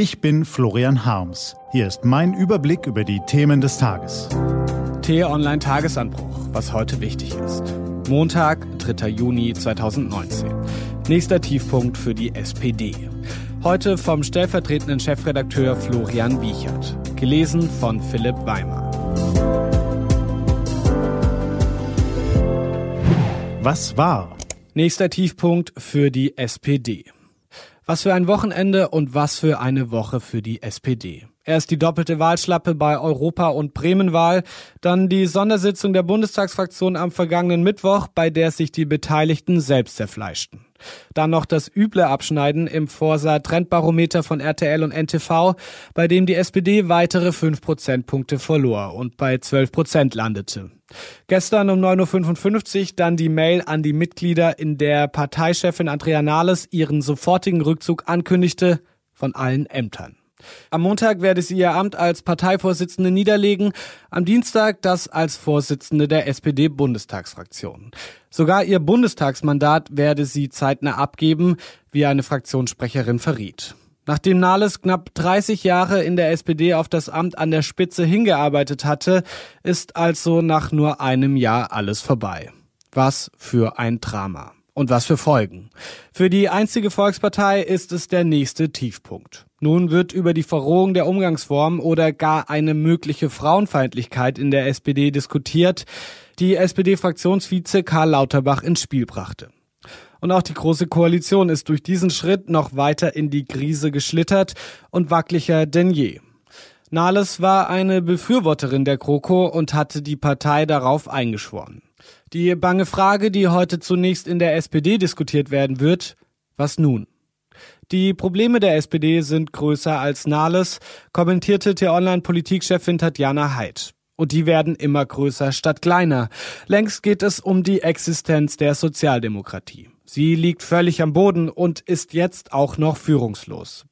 Ich bin Florian Harms. Hier ist mein Überblick über die Themen des Tages. T-Online Tagesanbruch, was heute wichtig ist. Montag, 3. Juni 2019. Nächster Tiefpunkt für die SPD. Heute vom stellvertretenden Chefredakteur Florian Wiechert. Gelesen von Philipp Weimer. Was war? Nächster Tiefpunkt für die SPD. Was für ein Wochenende und was für eine Woche für die SPD. Erst die doppelte Wahlschlappe bei Europa- und Bremenwahl, dann die Sondersitzung der Bundestagsfraktion am vergangenen Mittwoch, bei der sich die Beteiligten selbst zerfleischten. Dann noch das üble Abschneiden im Forsa Trendbarometer von RTL und NTV, bei dem die SPD weitere 5 Prozentpunkte verlor und bei 12 Prozent landete. Gestern um 9.55 Uhr dann die Mail an die Mitglieder, in der Parteichefin Andrea Nahles ihren sofortigen Rückzug ankündigte von allen Ämtern. Am Montag werde sie ihr Amt als Parteivorsitzende niederlegen, am Dienstag das als Vorsitzende der SPD-Bundestagsfraktion. Sogar ihr Bundestagsmandat werde sie zeitnah abgeben, wie eine Fraktionssprecherin verriet. Nachdem Nahles knapp 30 Jahre in der SPD auf das Amt an der Spitze hingearbeitet hatte, ist also nach nur einem Jahr alles vorbei. Was für ein Drama. Und was für Folgen. Für die einzige Volkspartei ist es der nächste Tiefpunkt. Nun wird über die Verrohung der Umgangsform oder gar eine mögliche Frauenfeindlichkeit in der SPD diskutiert, die SPD-Fraktionsvize Karl Lauterbach ins Spiel brachte. Und auch die Große Koalition ist durch diesen Schritt noch weiter in die Krise geschlittert und wackeliger denn je. Nahles war eine Befürworterin der GroKo und hatte die Partei darauf eingeschworen. Die bange Frage, die heute zunächst in der SPD diskutiert werden wird, was nun? Die Probleme der SPD sind größer als Nahles, kommentierte T-Online-Politikchefin Tatjana Haidt. Und die werden immer größer statt kleiner. Längst geht es um die Existenz der Sozialdemokratie. Sie liegt völlig am Boden und ist jetzt auch noch führungslos.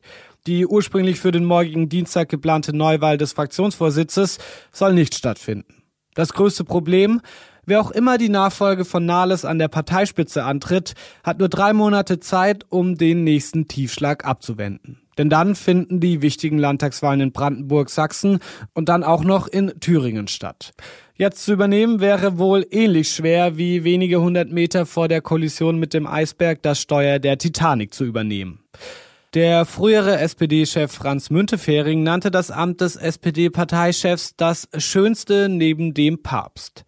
Die ursprünglich für den morgigen Dienstag geplante Neuwahl des Fraktionsvorsitzes soll nicht stattfinden. Das größte Problem, Wer auch immer die Nachfolge von Nahles an der Parteispitze antritt, hat nur drei Monate Zeit, um den nächsten Tiefschlag abzuwenden. Denn dann finden die wichtigen Landtagswahlen in Brandenburg, Sachsen und dann auch noch in Thüringen statt. Jetzt zu übernehmen wäre wohl ähnlich schwer wie wenige hundert Meter vor der Kollision mit dem Eisberg das Steuer der Titanic zu übernehmen. Der frühere SPD-Chef Franz Müntefering nannte das Amt des SPD-Parteichefs das schönste neben dem Papst.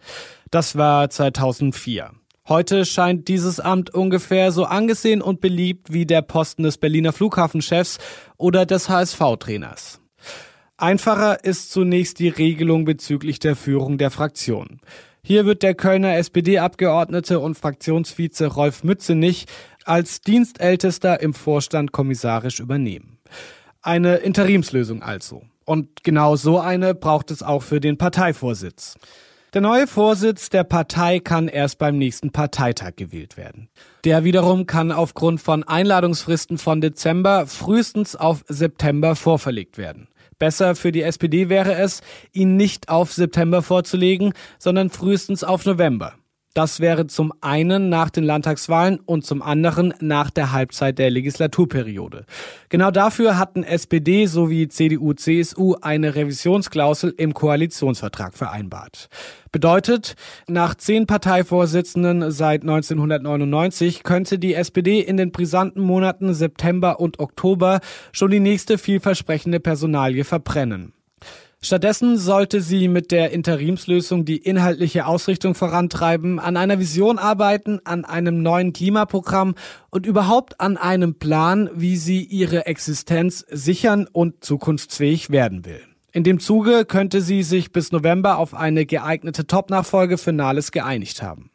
Das war 2004. Heute scheint dieses Amt ungefähr so angesehen und beliebt wie der Posten des Berliner Flughafenchefs oder des HSV-Trainers. Einfacher ist zunächst die Regelung bezüglich der Führung der Fraktion. Hier wird der Kölner SPD-Abgeordnete und Fraktionsvize Rolf Mützenich als Dienstältester im Vorstand kommissarisch übernehmen. Eine Interimslösung also. Und genau so eine braucht es auch für den Parteivorsitz. Der neue Vorsitz der Partei kann erst beim nächsten Parteitag gewählt werden. Der wiederum kann aufgrund von Einladungsfristen von Dezember frühestens auf September vorverlegt werden. Besser für die SPD wäre es, ihn nicht auf September vorzulegen, sondern frühestens auf November. Das wäre zum einen nach den Landtagswahlen und zum anderen nach der Halbzeit der Legislaturperiode. Genau dafür hatten SPD sowie CDU, CSU eine Revisionsklausel im Koalitionsvertrag vereinbart. Bedeutet, nach zehn Parteivorsitzenden seit 1999 könnte die SPD in den brisanten Monaten September und Oktober schon die nächste vielversprechende Personalie verbrennen. Stattdessen sollte sie mit der Interimslösung die inhaltliche Ausrichtung vorantreiben, an einer Vision arbeiten, an einem neuen Klimaprogramm und überhaupt an einem Plan, wie sie ihre Existenz sichern und zukunftsfähig werden will. In dem Zuge könnte sie sich bis November auf eine geeignete Top-Nachfolge für Nahles geeinigt haben.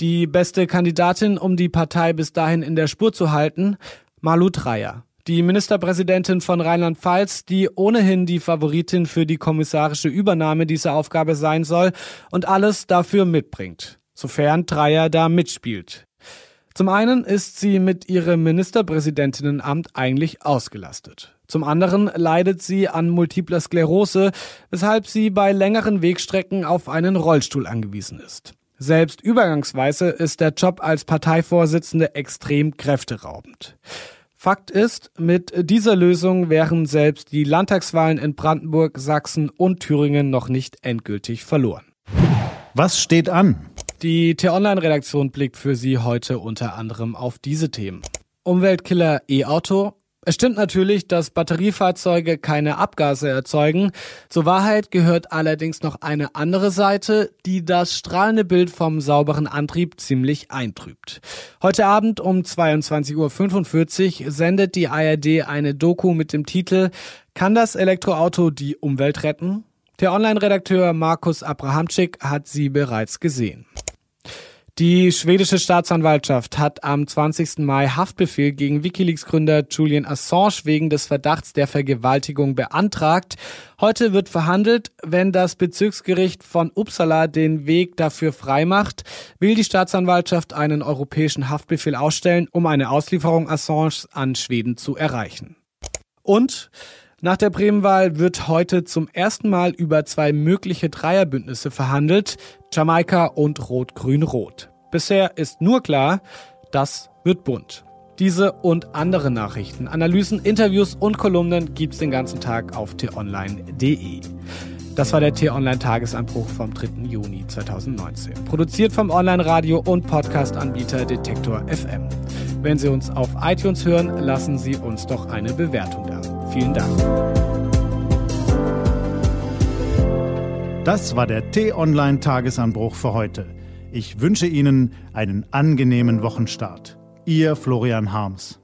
Die beste Kandidatin, um die Partei bis dahin in der Spur zu halten, Malu Dreyer. Die Ministerpräsidentin von Rheinland-Pfalz, die ohnehin die Favoritin für die kommissarische Übernahme dieser Aufgabe sein soll und alles dafür mitbringt, sofern Dreier da mitspielt. Zum einen ist sie mit ihrem Ministerpräsidentinnenamt eigentlich ausgelastet. Zum anderen leidet sie an multipler Sklerose, weshalb sie bei längeren Wegstrecken auf einen Rollstuhl angewiesen ist. Selbst übergangsweise ist der Job als Parteivorsitzende extrem kräfteraubend. Fakt ist, mit dieser Lösung wären selbst die Landtagswahlen in Brandenburg, Sachsen und Thüringen noch nicht endgültig verloren. Was steht an? Die T-Online-Redaktion blickt für Sie heute unter anderem auf diese Themen. Umweltkiller E-Auto. Es stimmt natürlich, dass Batteriefahrzeuge keine Abgase erzeugen. Zur Wahrheit gehört allerdings noch eine andere Seite, die das strahlende Bild vom sauberen Antrieb ziemlich eintrübt. Heute Abend um 22.45 Uhr sendet die ARD eine Doku mit dem Titel Kann das Elektroauto die Umwelt retten? Der Online-Redakteur Markus Abrahamczyk hat sie bereits gesehen. Die schwedische Staatsanwaltschaft hat am 20. Mai Haftbefehl gegen Wikileaks-Gründer Julian Assange wegen des Verdachts der Vergewaltigung beantragt. Heute wird verhandelt. Wenn das Bezirksgericht von Uppsala den Weg dafür freimacht, will die Staatsanwaltschaft einen europäischen Haftbefehl ausstellen, um eine Auslieferung Assange an Schweden zu erreichen. Und nach der Bremenwahl wird heute zum ersten Mal über zwei mögliche Dreierbündnisse verhandelt, Jamaika und Rot-Grün-Rot. Bisher ist nur klar, das wird bunt. Diese und andere Nachrichten, Analysen, Interviews und Kolumnen gibt's den ganzen Tag auf t-online.de. Das war der T-Online-Tagesanbruch vom 3. Juni 2019. Produziert vom Online-Radio und Podcast-Anbieter Detektor FM. Wenn Sie uns auf iTunes hören, lassen Sie uns doch eine Bewertung da. Vielen Dank. Das war der T-Online-Tagesanbruch für heute. Ich wünsche Ihnen einen angenehmen Wochenstart. Ihr Florian Harms.